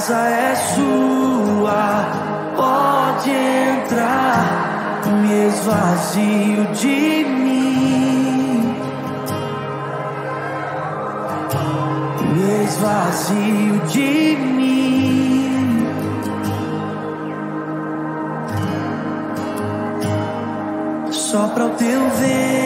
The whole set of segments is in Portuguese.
casa é sua, pode entrar, me esvazio de mim, me esvazio de mim. Só para o teu ver.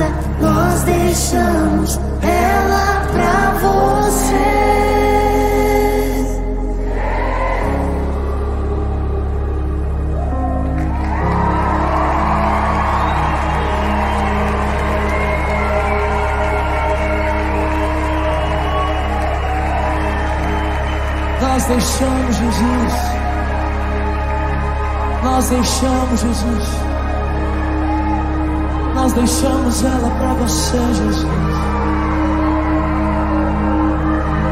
casa, nós deixamos ela pra você. Nós deixamos Jesus. Nós deixamos Jesus. Nós deixamos ela para você, Jesus.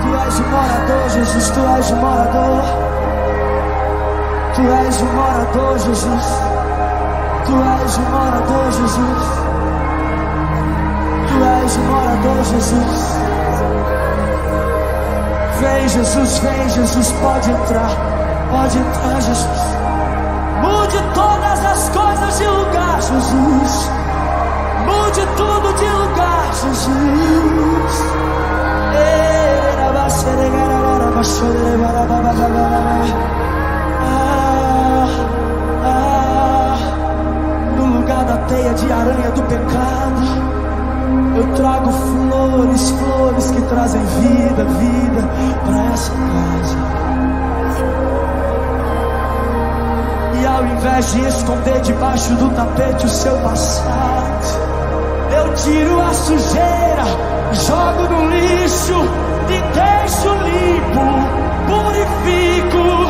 Tu és o morador, Jesus. Tu és o morador. Tu és o morador, Jesus. Tu és o morador, Jesus. Tu és o morador, Jesus. Vem, Jesus, vem, Jesus, pode entrar, pode entrar, Jesus. Mude todas as coisas de lugar, Jesus. Mude tudo de lugar, Jesus. Ah, ah, no lugar da teia de aranha do pecado, eu trago flores, flores que trazem vida, vida para essa casa. E ao invés de esconder debaixo do tapete o seu passado, tiro a sujeira, jogo no lixo e deixo limpo, purifico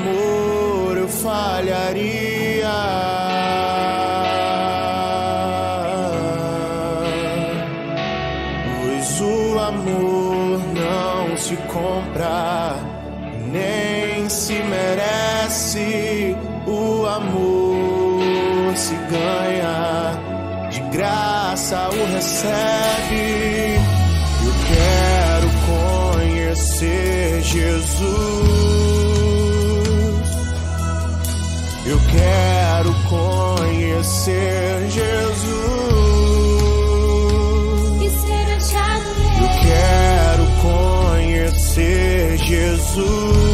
amor, eu falharia. Pois o amor não se compra, nem se merece. O amor se ganha de graça o recebe. Eu quero conhecer Jesus. Conhecer Jesus. E ser achado Eu nele. quero conhecer Jesus.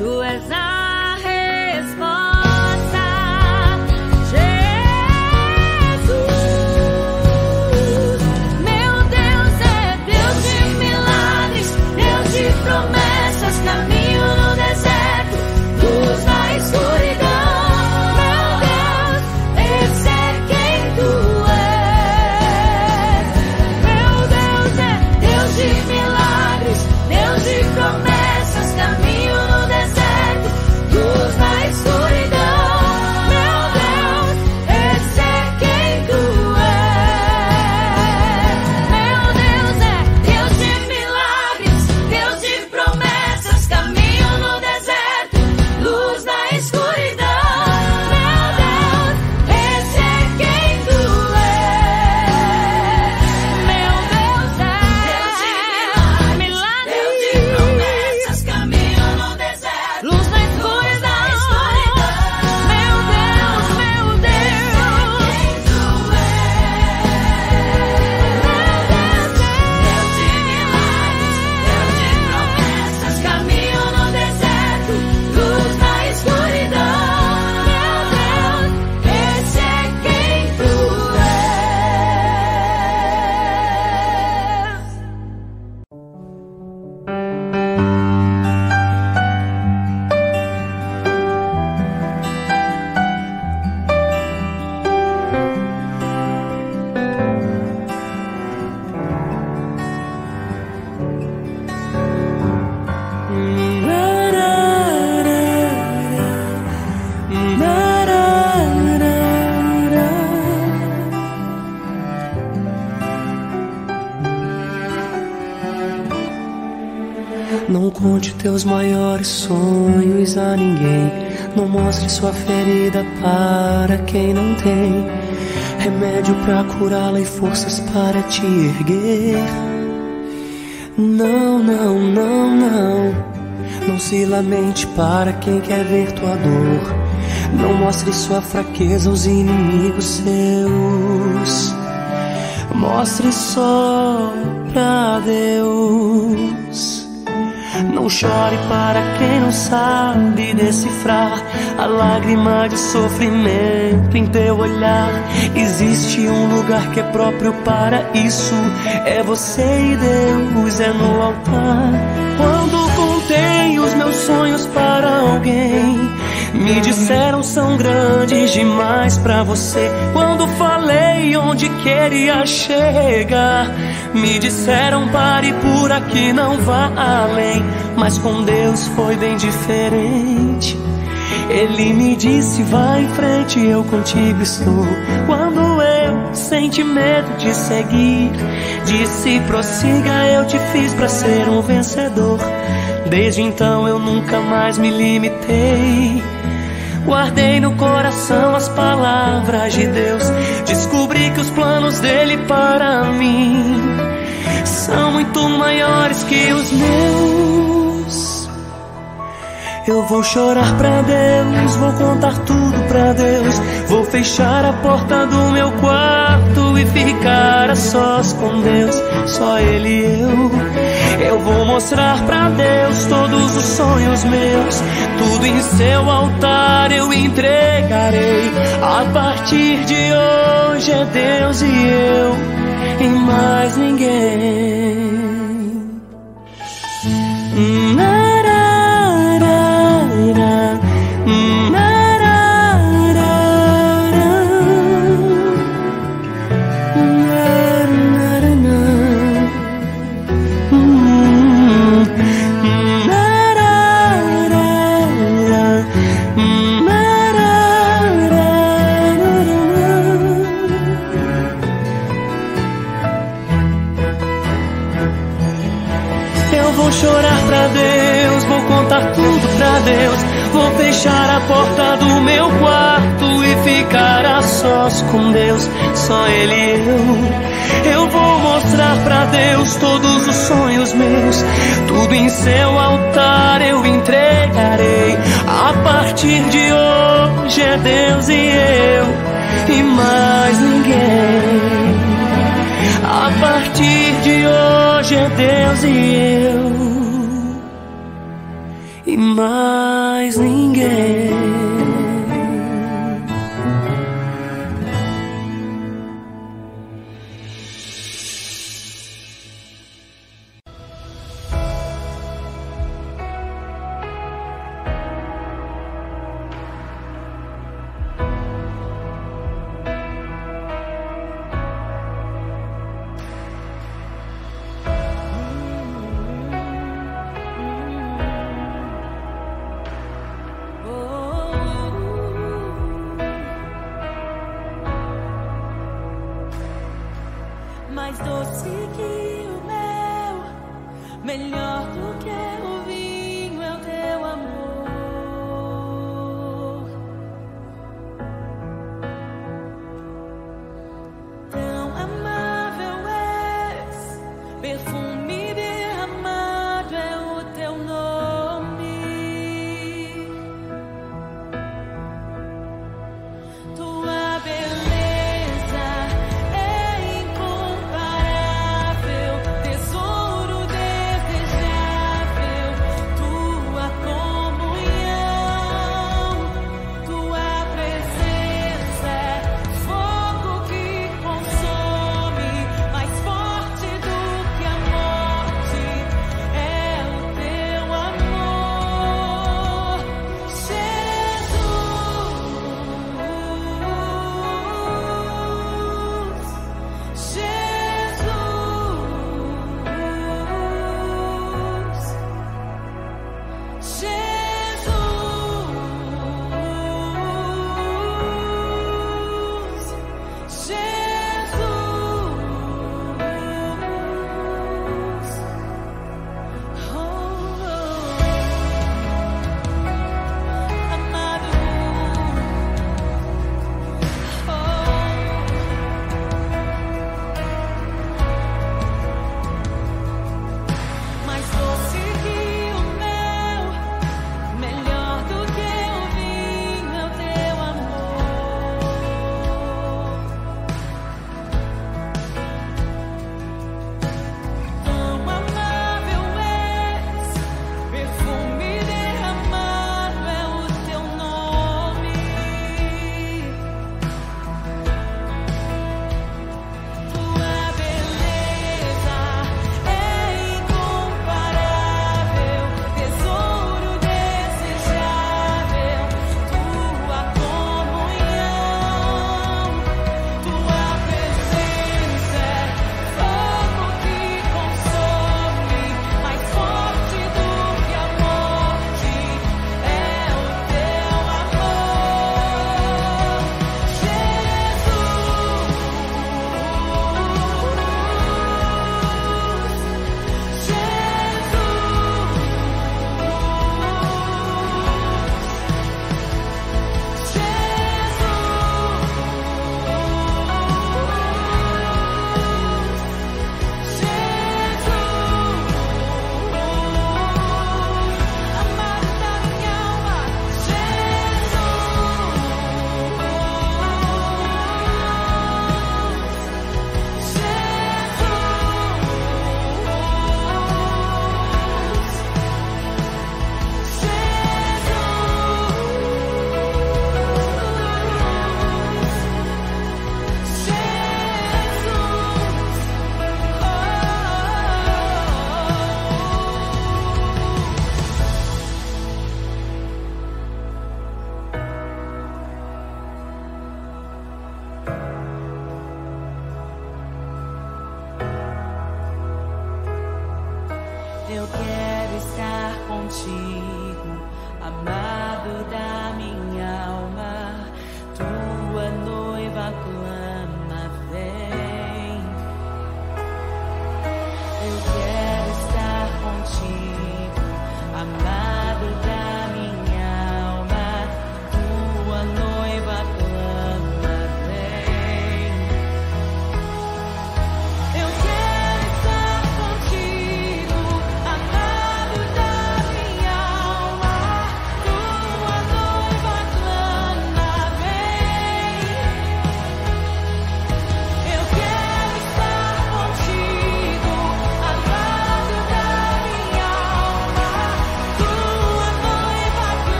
Meu Deus sua ferida para quem não tem remédio para curá-la e forças para te erguer. Não, não, não, não. Não se lamente para quem quer ver tua dor. Não mostre sua fraqueza aos inimigos seus. Mostre só pra Deus. Não chore para quem não sabe decifrar a lágrima de sofrimento em teu olhar. Existe um lugar que é próprio para isso. É você e Deus, é no altar. Quando contei os meus sonhos para alguém, me disseram são grandes demais para você. Quando falei onde queria chegar, me disseram pare por aqui, não vá além. Mas com Deus foi bem diferente. Ele me disse: vai em frente, eu contigo estou. Quando eu senti medo de seguir, disse: prossiga, eu te fiz para ser um vencedor. Desde então eu nunca mais me limitei. Guardei no coração as palavras de Deus. Descobri que os planos dele para mim são muito maiores que os meus. Eu vou chorar pra Deus, vou contar tudo pra Deus. Vou fechar a porta do meu quarto e ficar a sós com Deus, só Ele e eu. Eu vou mostrar pra Deus todos os sonhos meus, tudo em seu altar eu entregarei. A partir de hoje é Deus e eu, e mais ninguém. Com Deus, só Ele e eu. Eu vou mostrar pra Deus todos os sonhos meus, tudo em seu altar eu entregarei. A partir de hoje é Deus e eu, e mais ninguém. A partir de hoje é Deus e eu, e mais ninguém.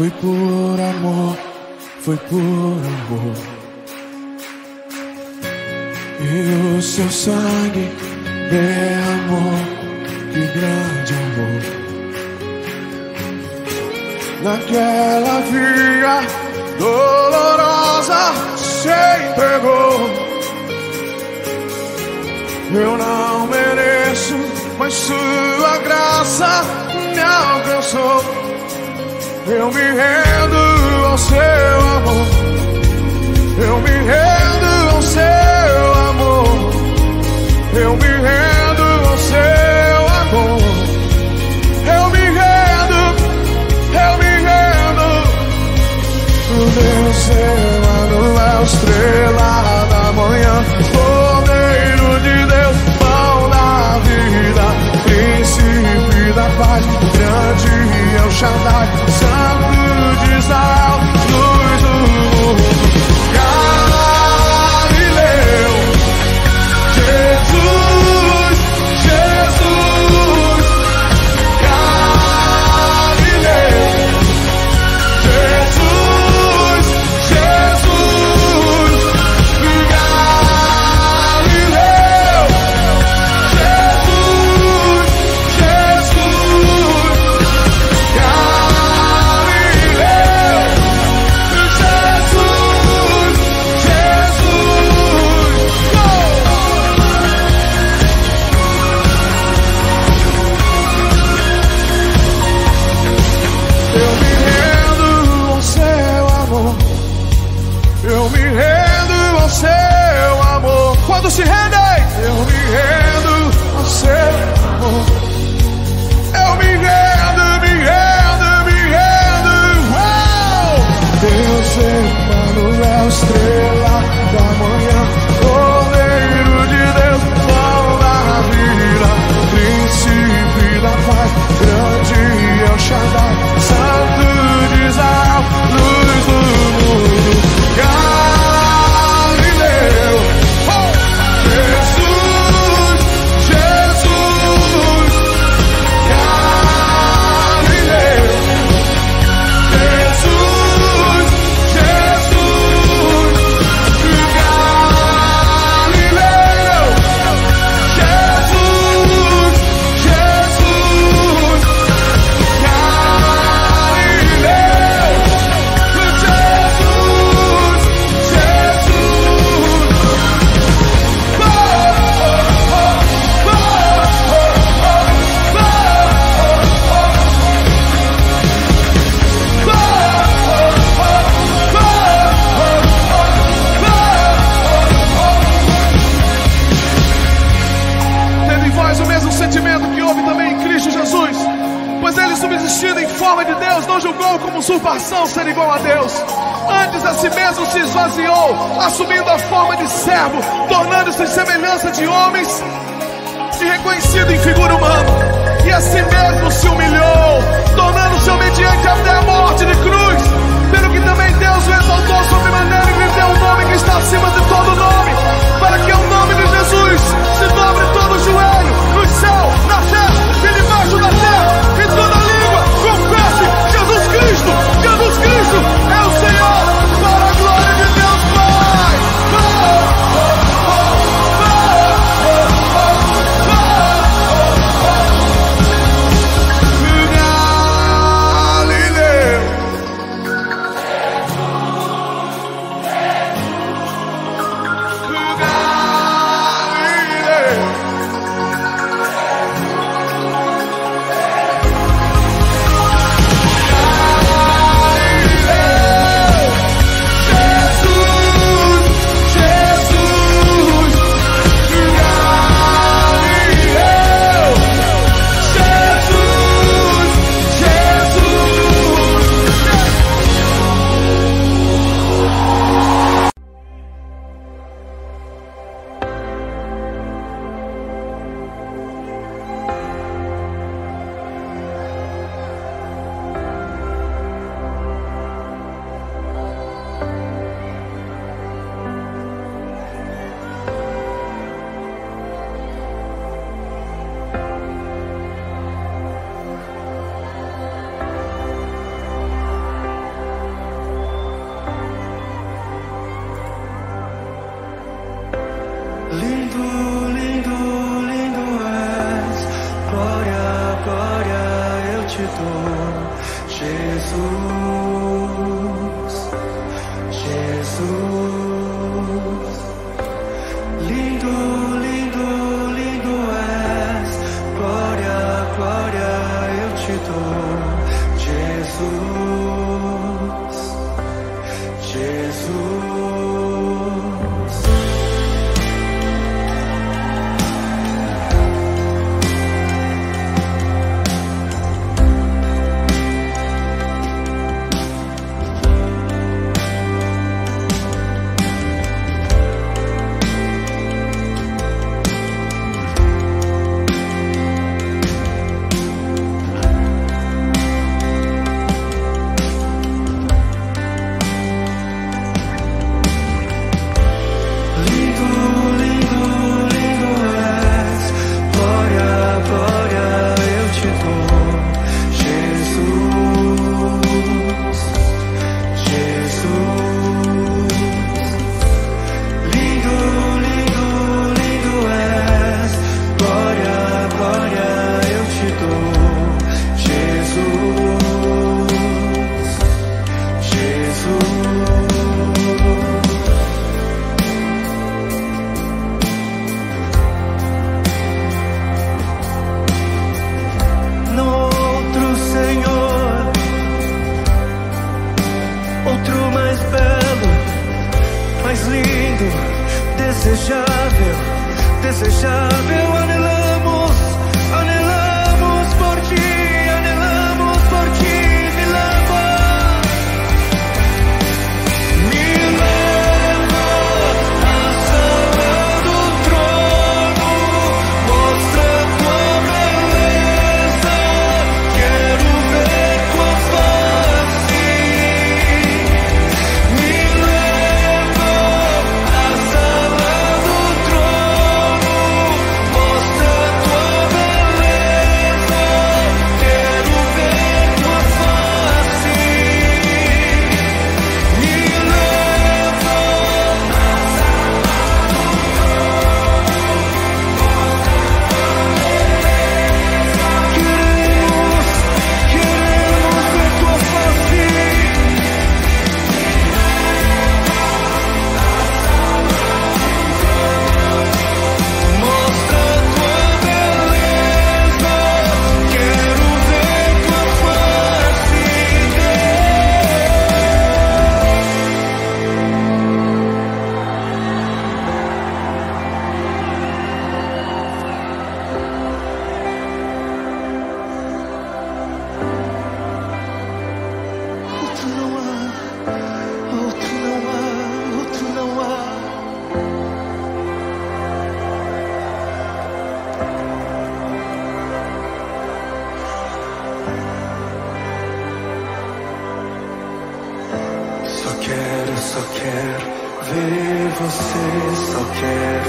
Foi por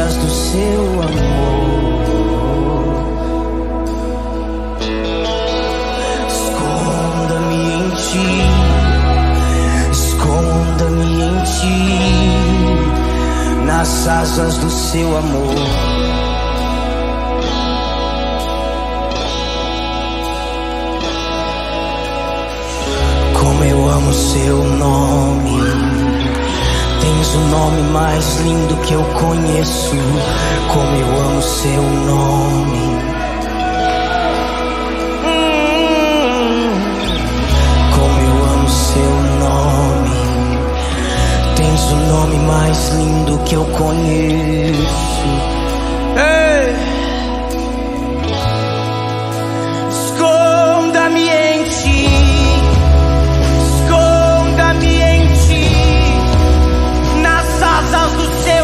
Asas do seu amor. Esconda-me em ti, esconda-me em ti, nas asas do seu amor. amo seu nome. Tens o nome mais lindo que eu conheço. Como eu amo seu nome. Como eu amo seu nome. Tens o nome mais lindo que eu conheço. Asas do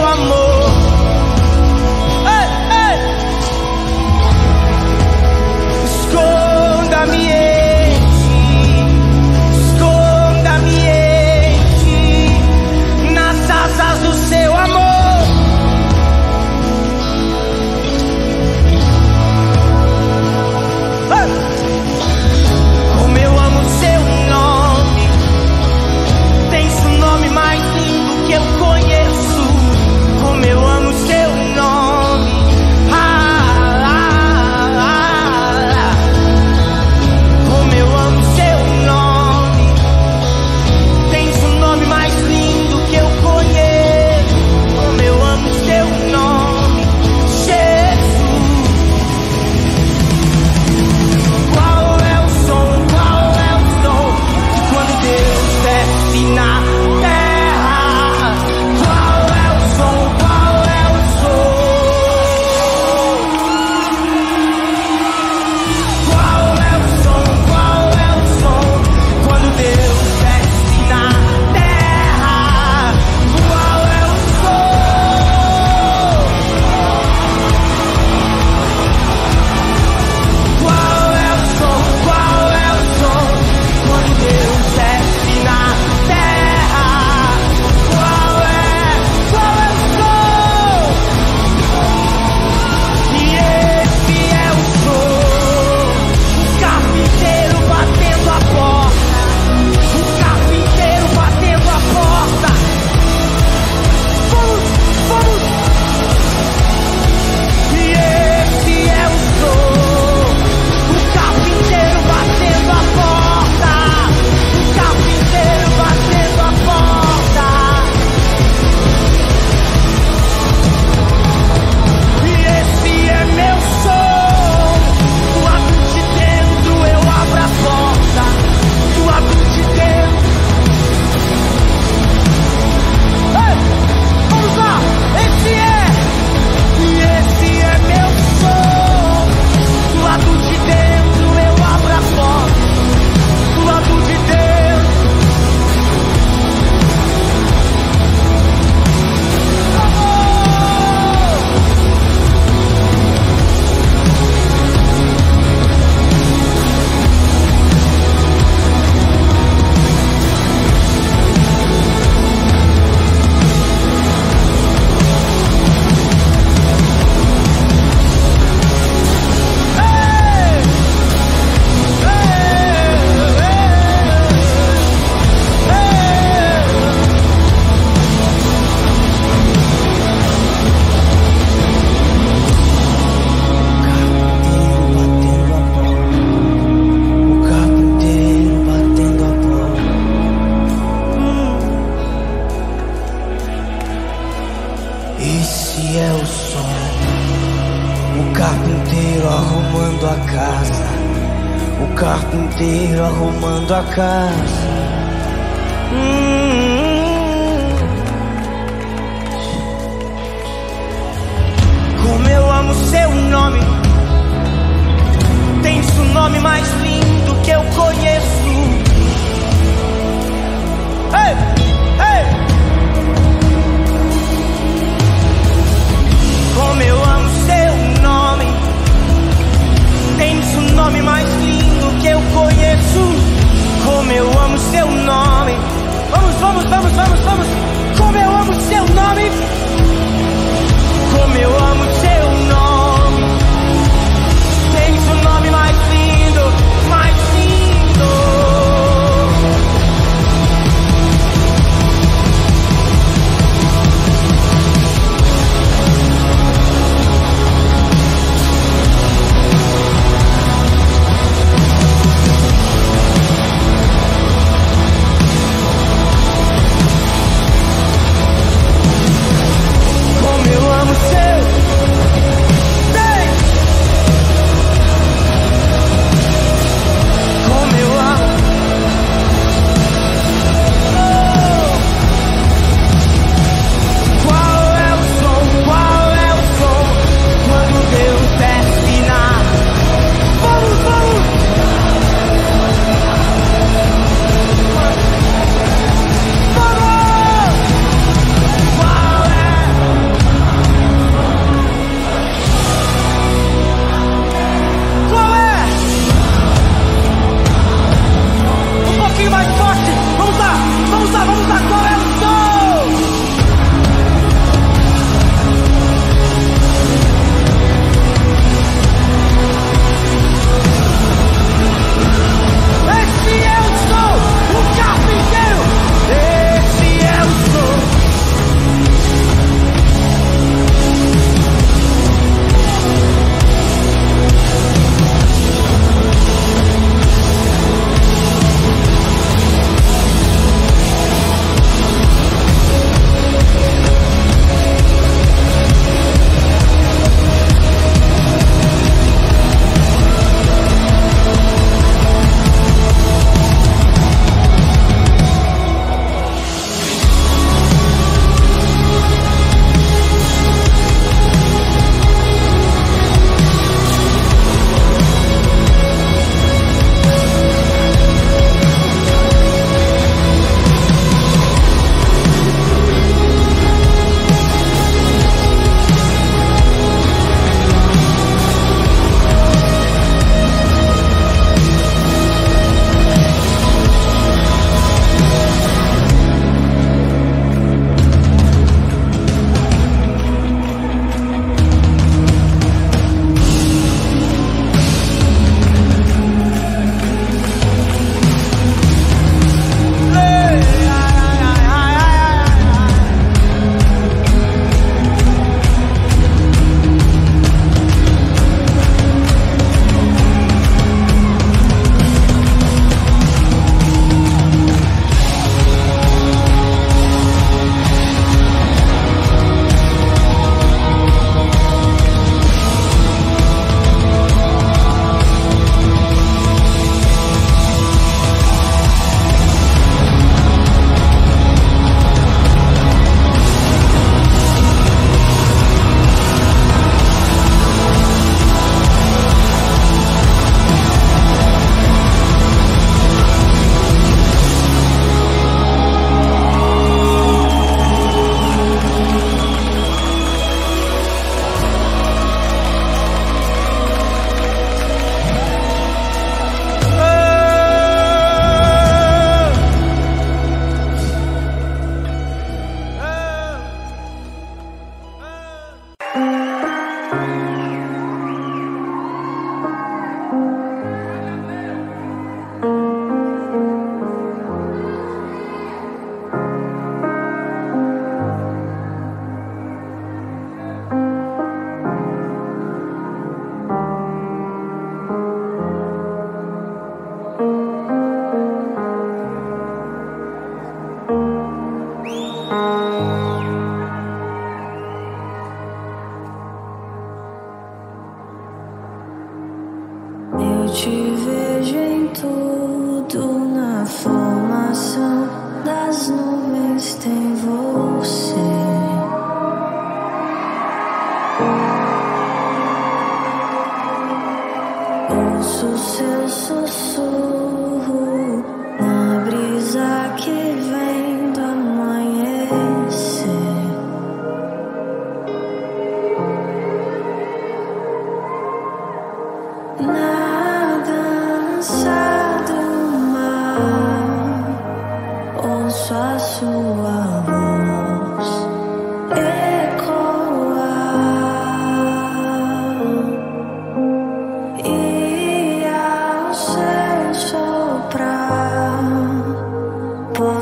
a casa.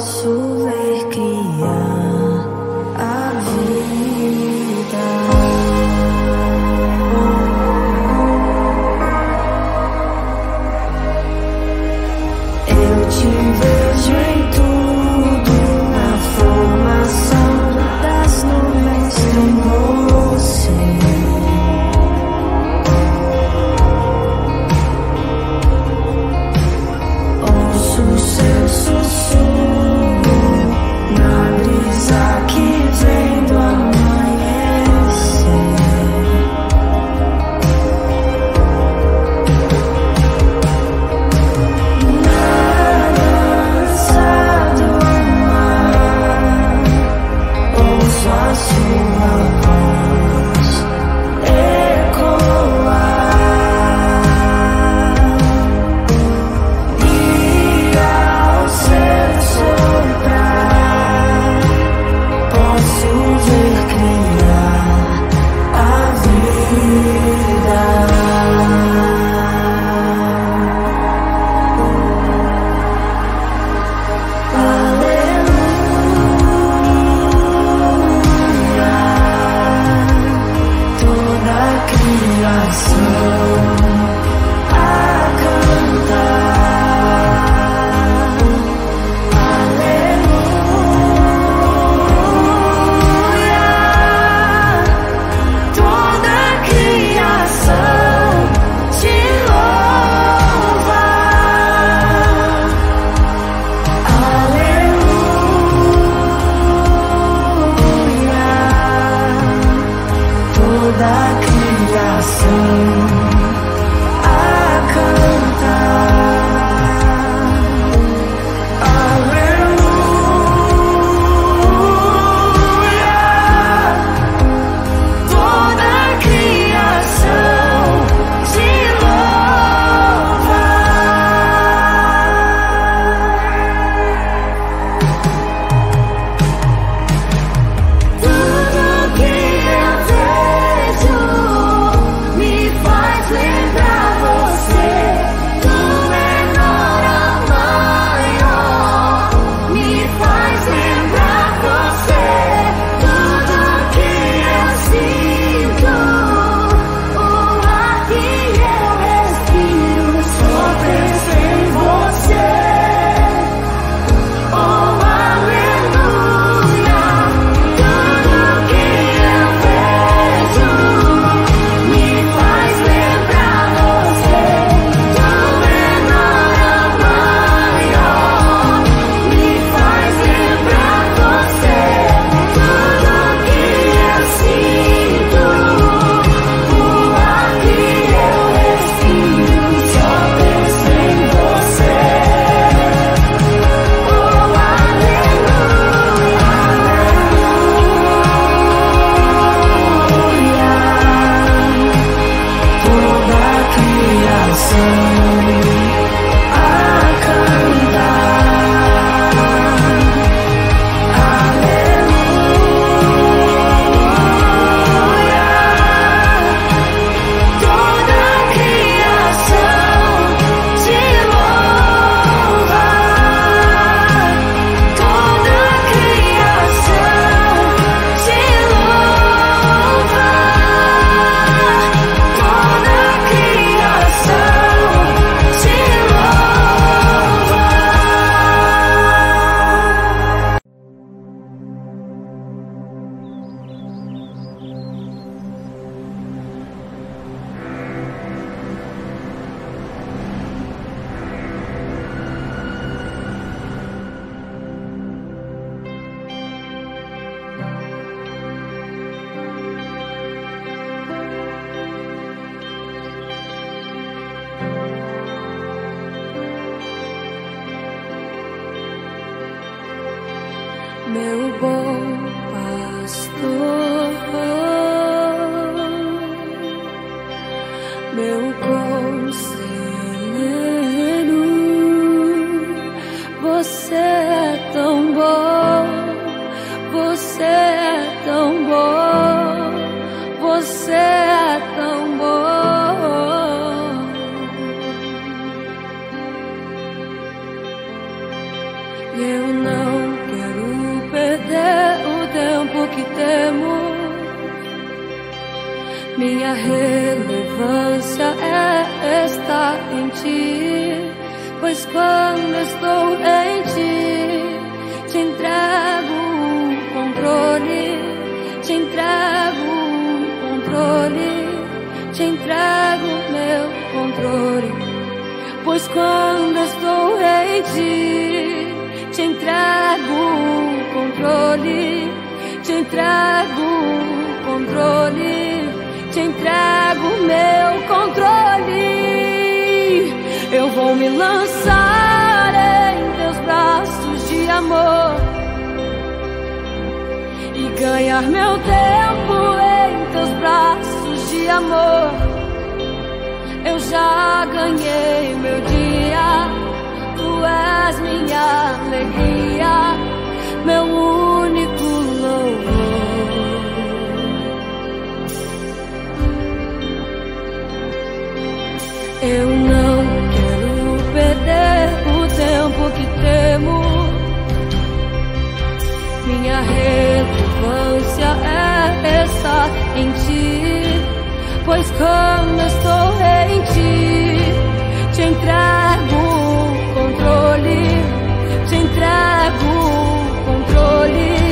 诉 temos. Minha relevância é estar em ti, pois quando estou em ti, te entrego o controle, te entrego o controle, te entrego meu controle. Pois quando estou em ti, te entrego o controle te entrego o controle, te entrego o meu controle. Eu vou me lançar em teus braços de amor e ganhar meu tempo em teus braços de amor. Eu já ganhei meu dia, tu és minha alegria, meu único Eu não quero perder o tempo que temo. Minha relevância é essa em ti. Pois quando estou em ti, te entrego o controle. Te entrego o controle.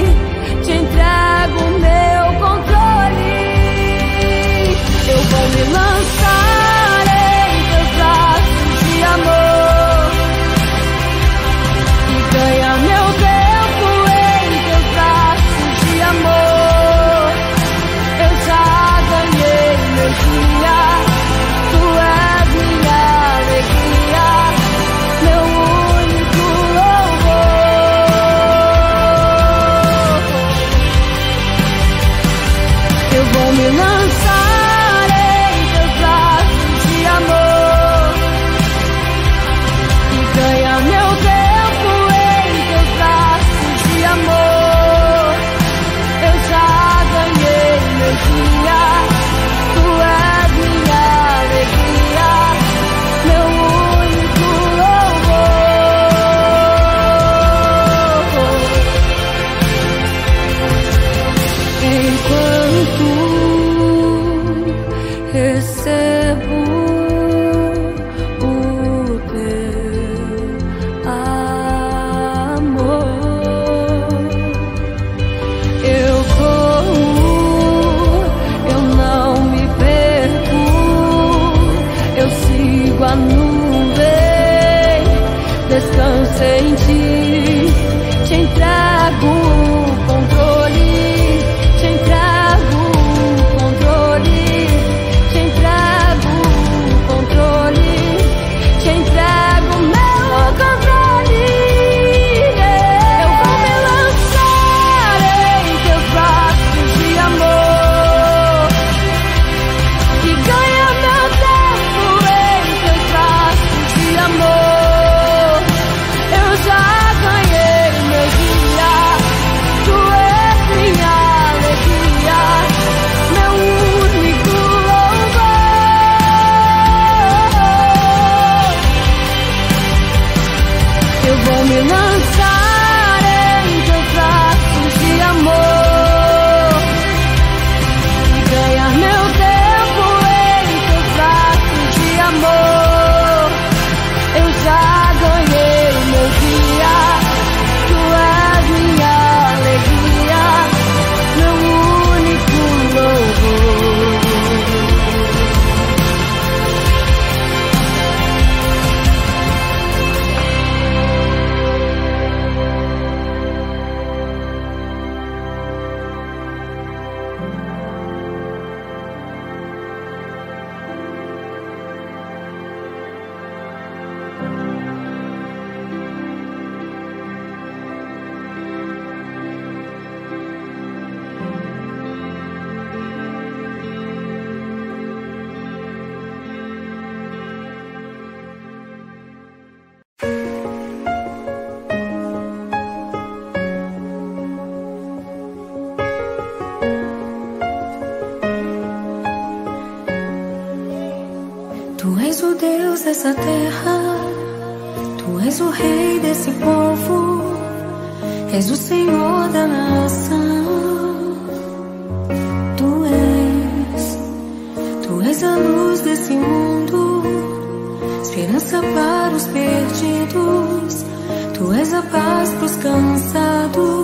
a luz desse mundo, esperança para os perdidos. Tu és a paz para os cansados.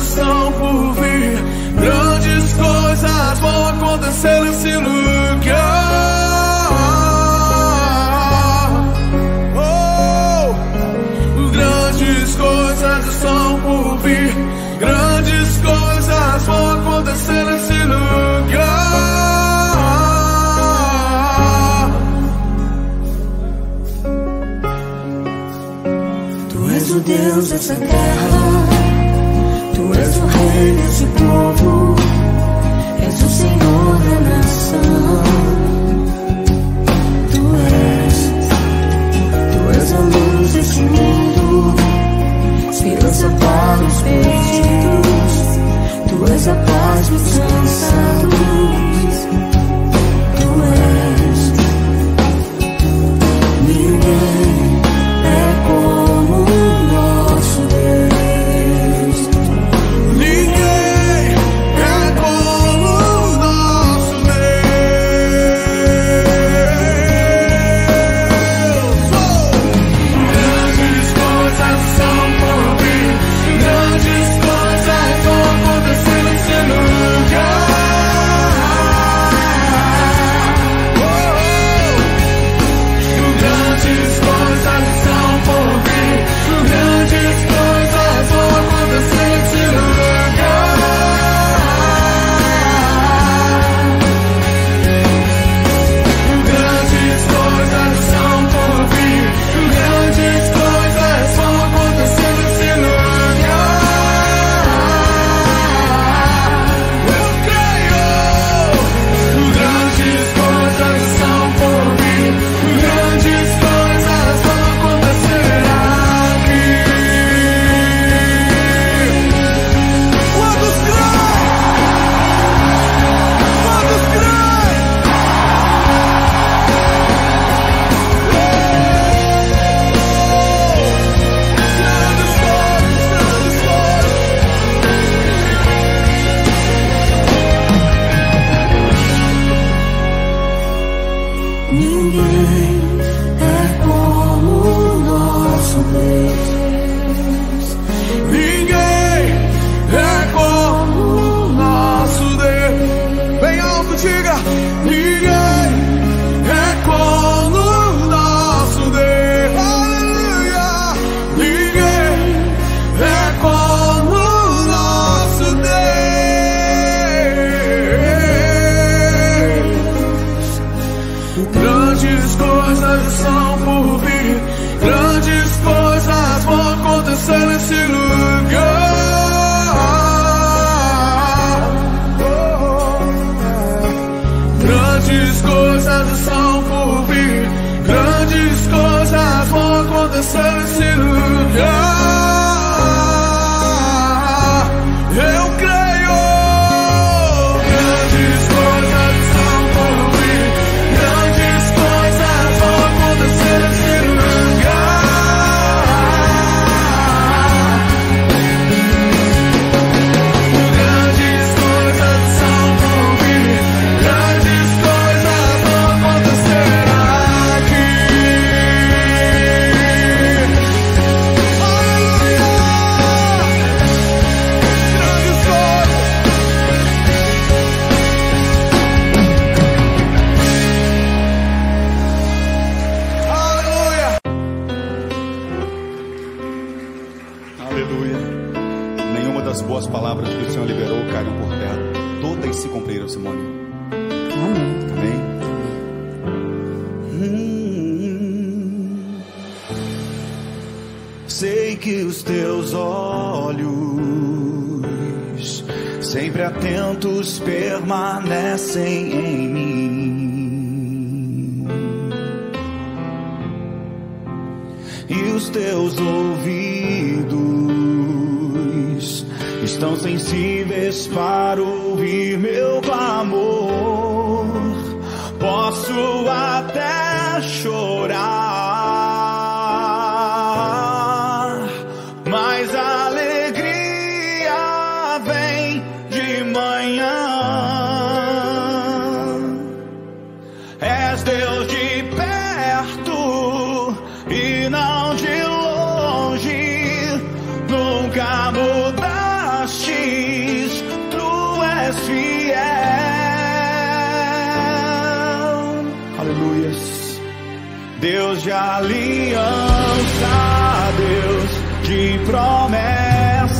estão por vir. Grandes coisas vão acontecer nesse lugar. Oh, grandes coisas estão por vir. Grandes coisas vão acontecer nesse lugar. Tu és o Deus dessa terra. 是多 disponíveis para ouvir meu clamor. Posso até chorar aliança, Deus de promessas,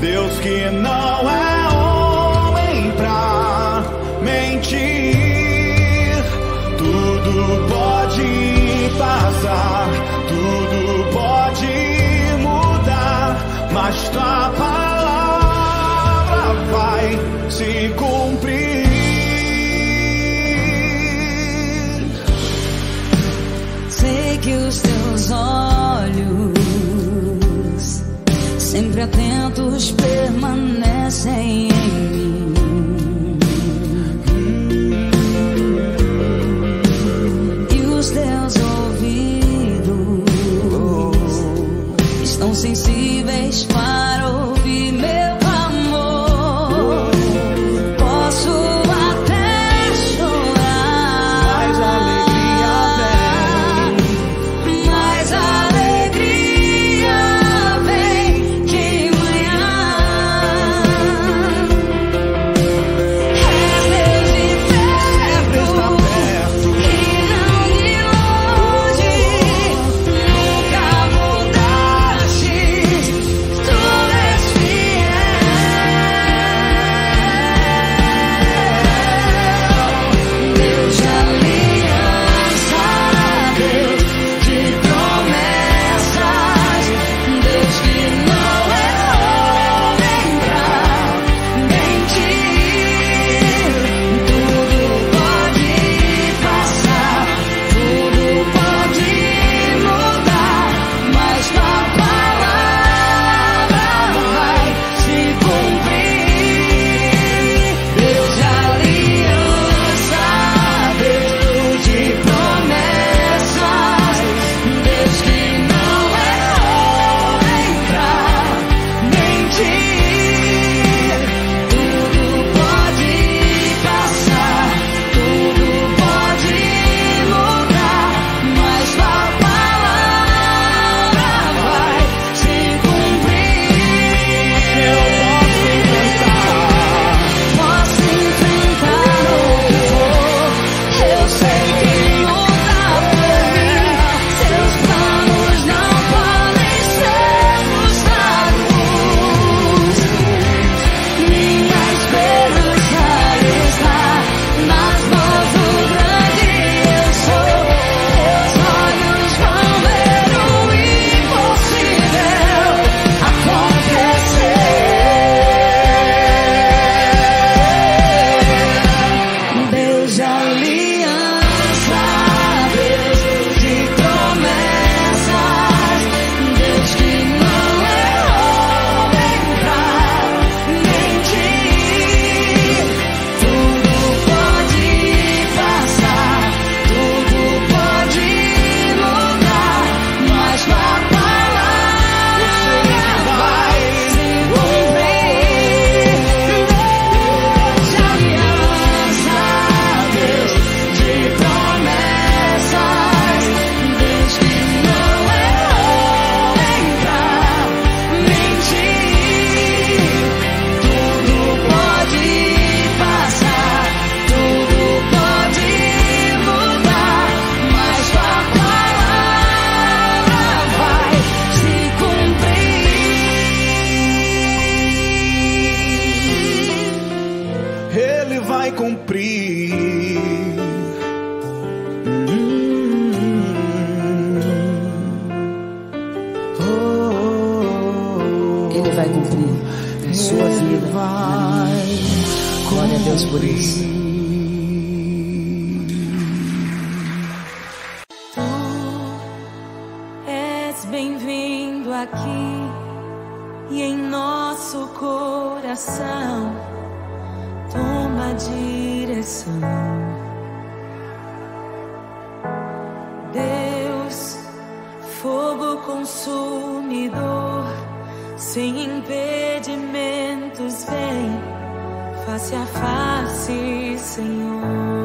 Deus que não é homem pra mentir. Tudo pode passar, tudo pode mudar, mas tua palavra vai se cumprir. que os teus olhos, sempre atentos, permanecem em mim. coração. Deus, fogo consumidor, sem impedimentos, vem face a face, Senhor.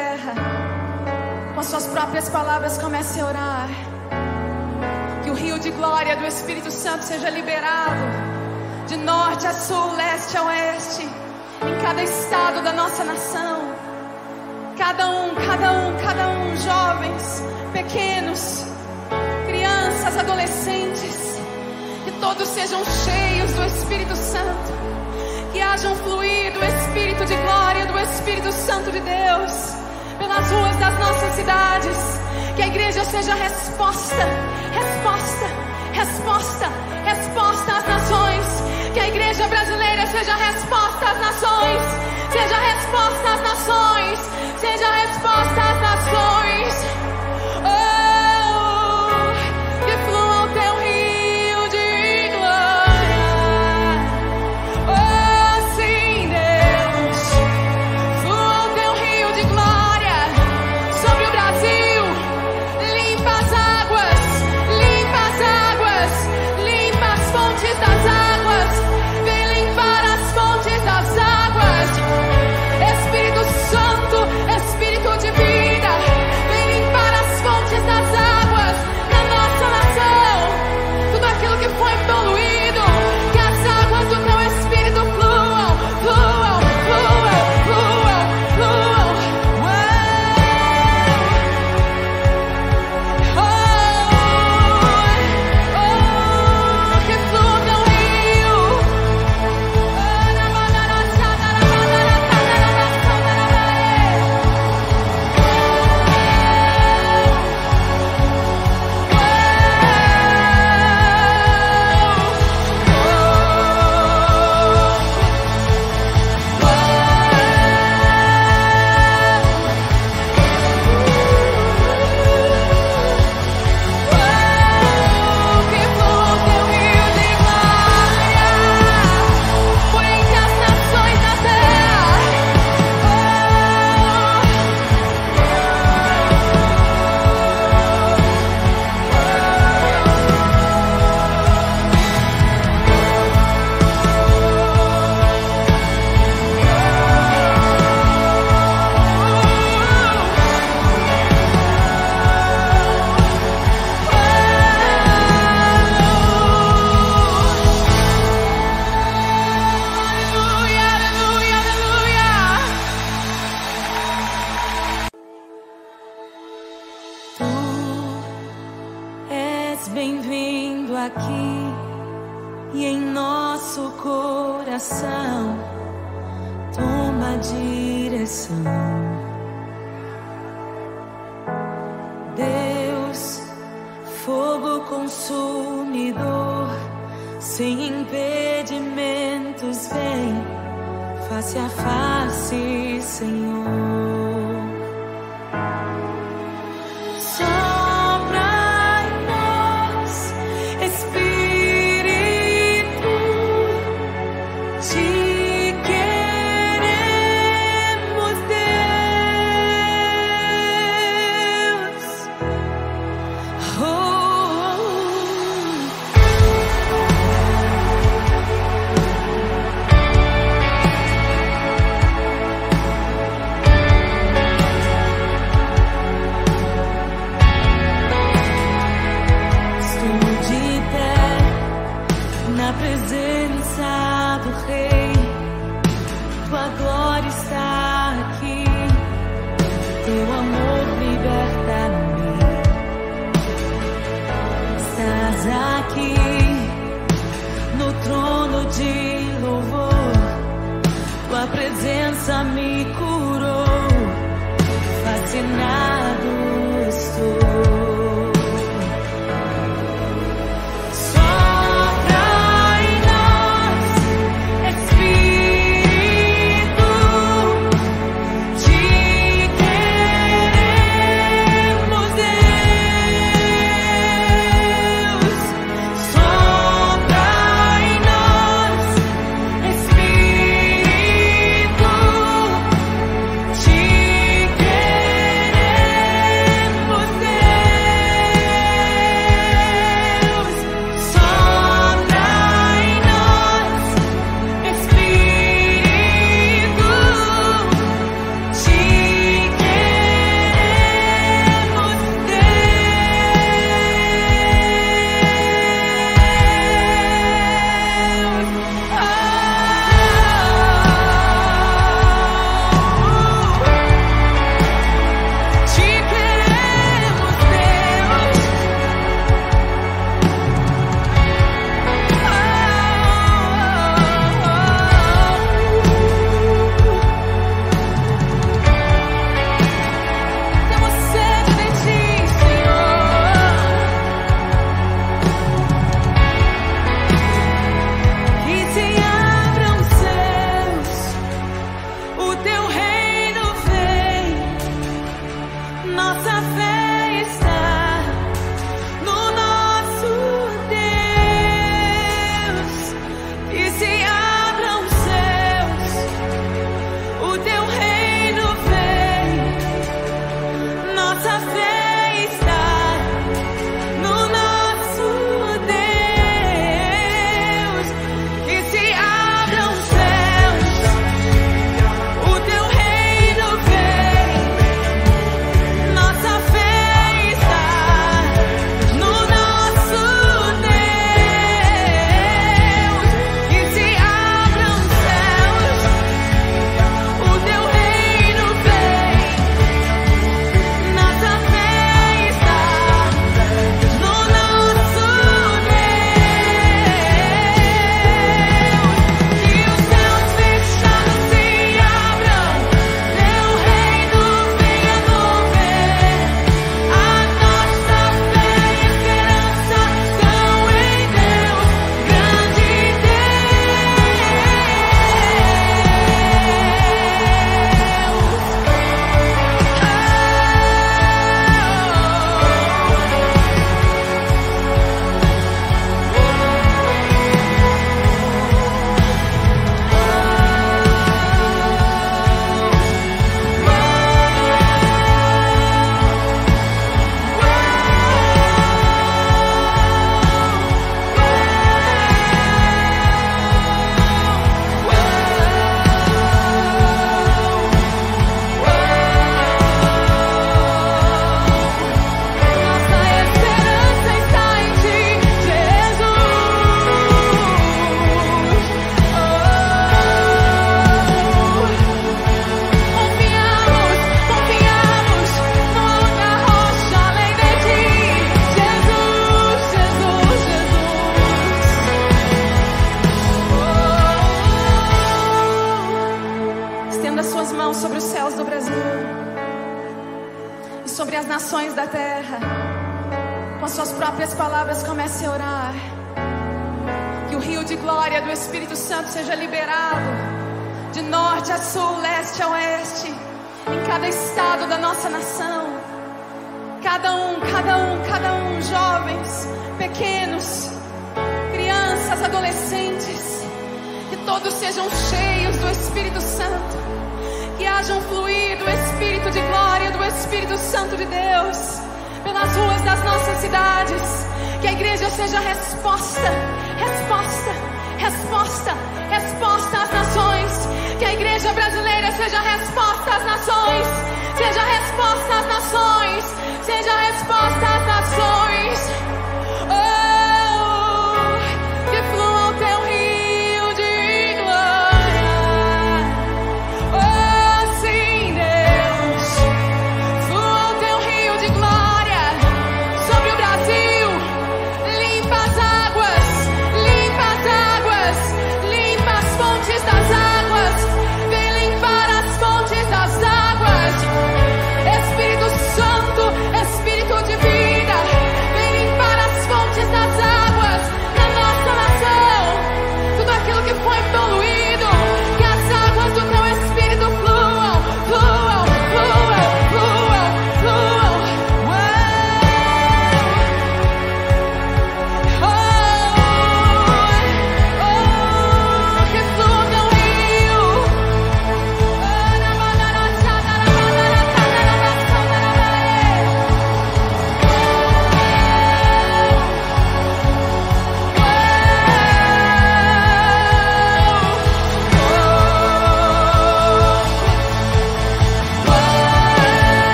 Terra. Com suas próprias palavras, comece a orar. Que o rio de glória do Espírito Santo seja liberado de norte a sul, leste a oeste, em cada estado da nossa nação. Cada um, cada um, cada um, jovens, pequenos, crianças, adolescentes, que todos sejam cheios do Espírito Santo, que haja um fluir do Espírito de glória, do Espírito Santo de Deus, pelas ruas das nossas cidades, que a igreja seja resposta, resposta, resposta, resposta às nações, que a igreja brasileira seja resposta às nações, seja resposta às nações, seja resposta às nações.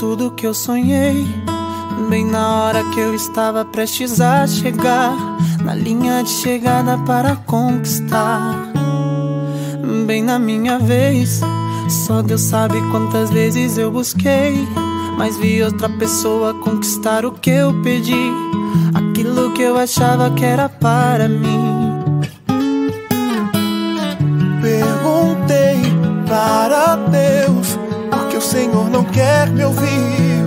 Tudo que eu sonhei. Bem na hora que eu estava prestes a chegar na linha de chegada para conquistar. Bem na minha vez, só Deus sabe quantas vezes eu busquei. Mas vi outra pessoa conquistar o que eu pedi, aquilo que eu achava que era para mim. Perguntei para Deus o Senhor não quer me ouvir.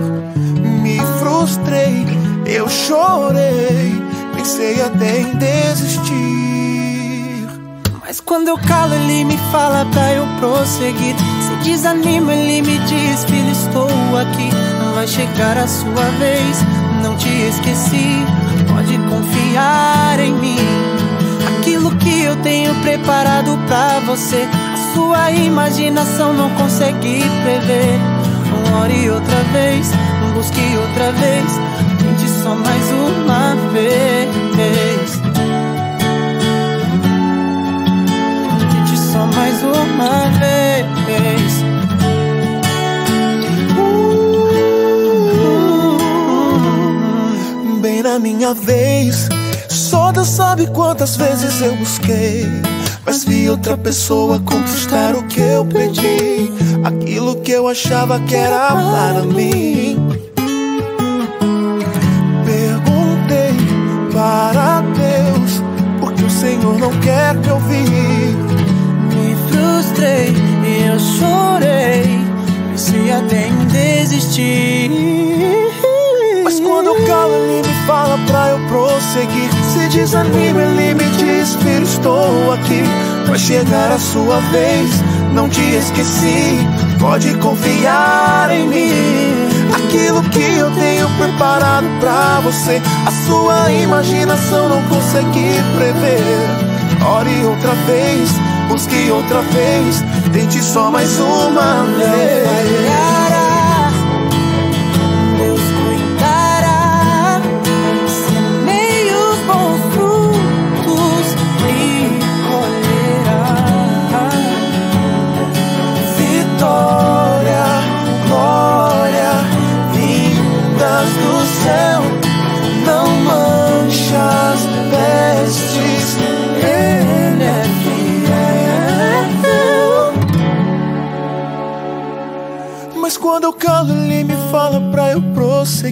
Me frustrei, eu chorei, pensei até em desistir. Mas quando eu calo, ele me fala pra eu prosseguir. Se desanima, ele me diz: Filho, estou aqui. Vai chegar a sua vez, não te esqueci. Pode confiar em mim. Aquilo que eu tenho preparado pra você, sua imaginação não consegue prever. Ore outra vez, busque outra vez, tente só mais uma vez. Tente só mais uma vez. Bem na minha vez, só Deus sabe quantas vezes eu busquei. Mas vi outra pessoa conquistar o que eu pedi, aquilo que eu achava que era para mim. Perguntei para Deus, porque o Senhor não quer me ouvir. Me frustrei e eu chorei, pensei até em desistir. Mas quando eu calo, ele me fala pra eu prosseguir. Se desanima, ele me estou aqui. Vai chegar a sua vez, não te esqueci. Pode confiar em mim. Aquilo que eu tenho preparado pra você, a sua imaginação não consegue prever. Ore outra vez, busque outra vez, tente só mais uma vez.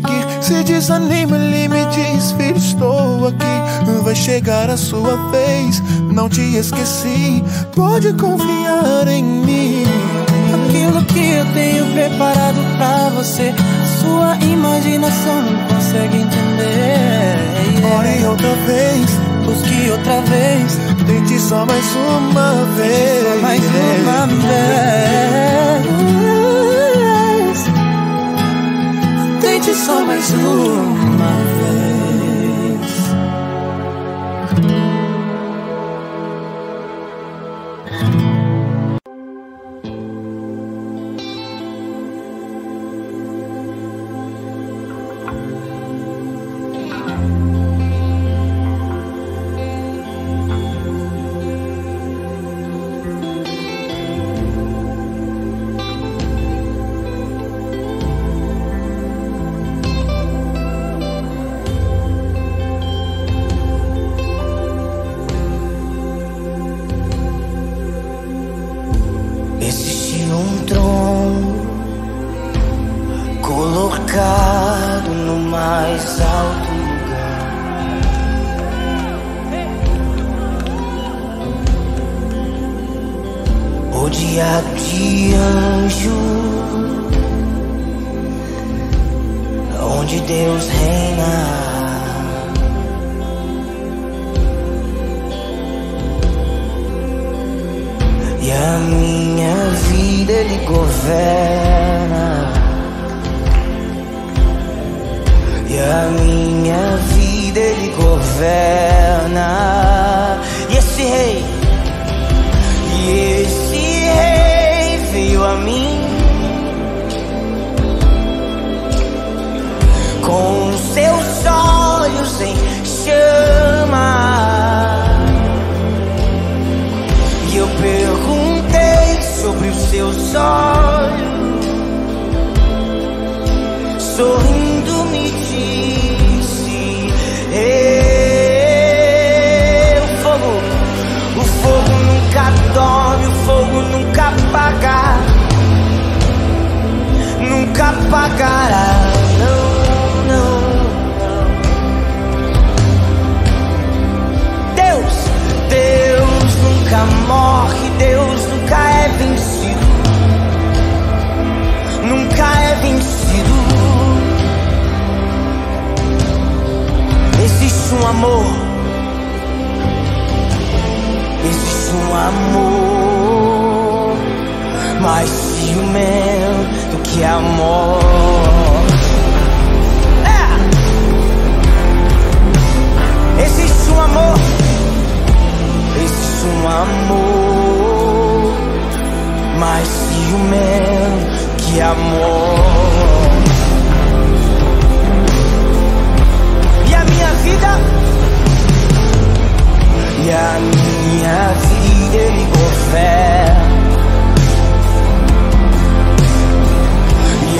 Prosseguir. Se desanima, ele me diz: Filho, estou aqui. Vai chegar a sua vez, não te esqueci. Pode confiar em mim. Aquilo que eu tenho preparado pra você, sua imaginação não consegue entender. Ore outra vez, Busque outra vez, tente só mais uma vez. só mais uma vez. Só mais uma vez. Rodeado de anjos, onde Deus reina. E a minha vida ele governa. E a minha vida ele governa. E esse rei, e esse veio a mim. Com seus olhos em chama. E eu perguntei sobre os seus olhos, sorrindo me disse: "Ei, o fogo, o fogo nunca dorme, fogo nunca apaga, nunca apagará, não, não, não. Deus, Deus nunca morre, Deus nunca é vencido. Nunca é vencido. Existe um amor. Existe um amor mais ciumento do que amor. É. Existe um amor. Existe um amor mais ciumento que amor. E a minha vida, e a minha vida ele governa.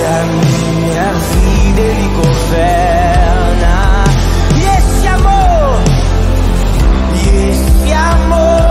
E a minha vida ele governa. E esse amor e esse amor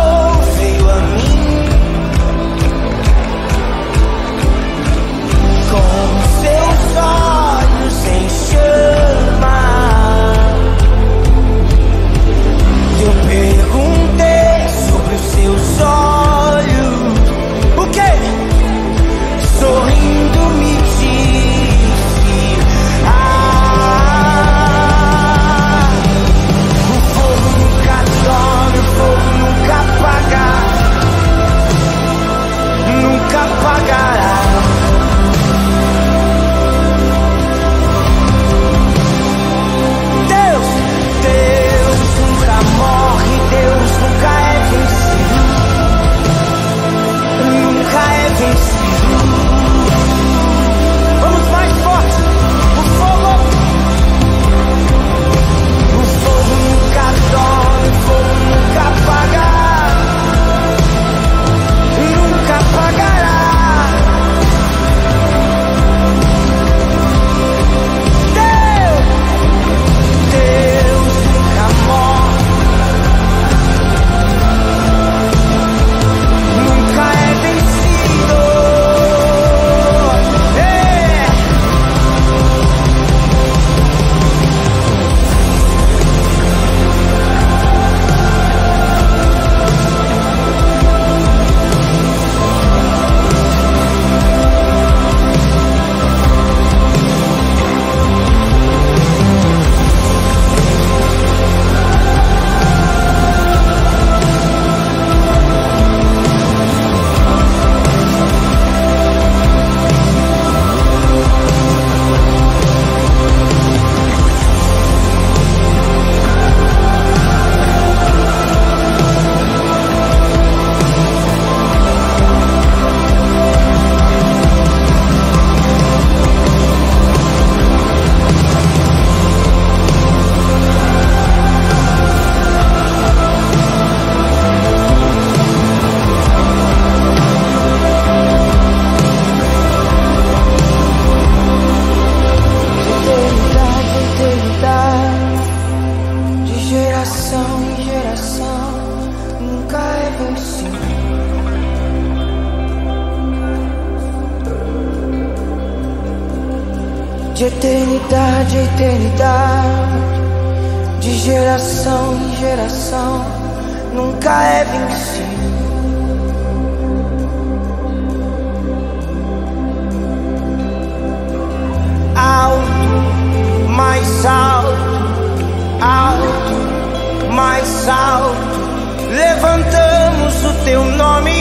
teu nome.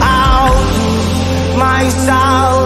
alto, mais alto.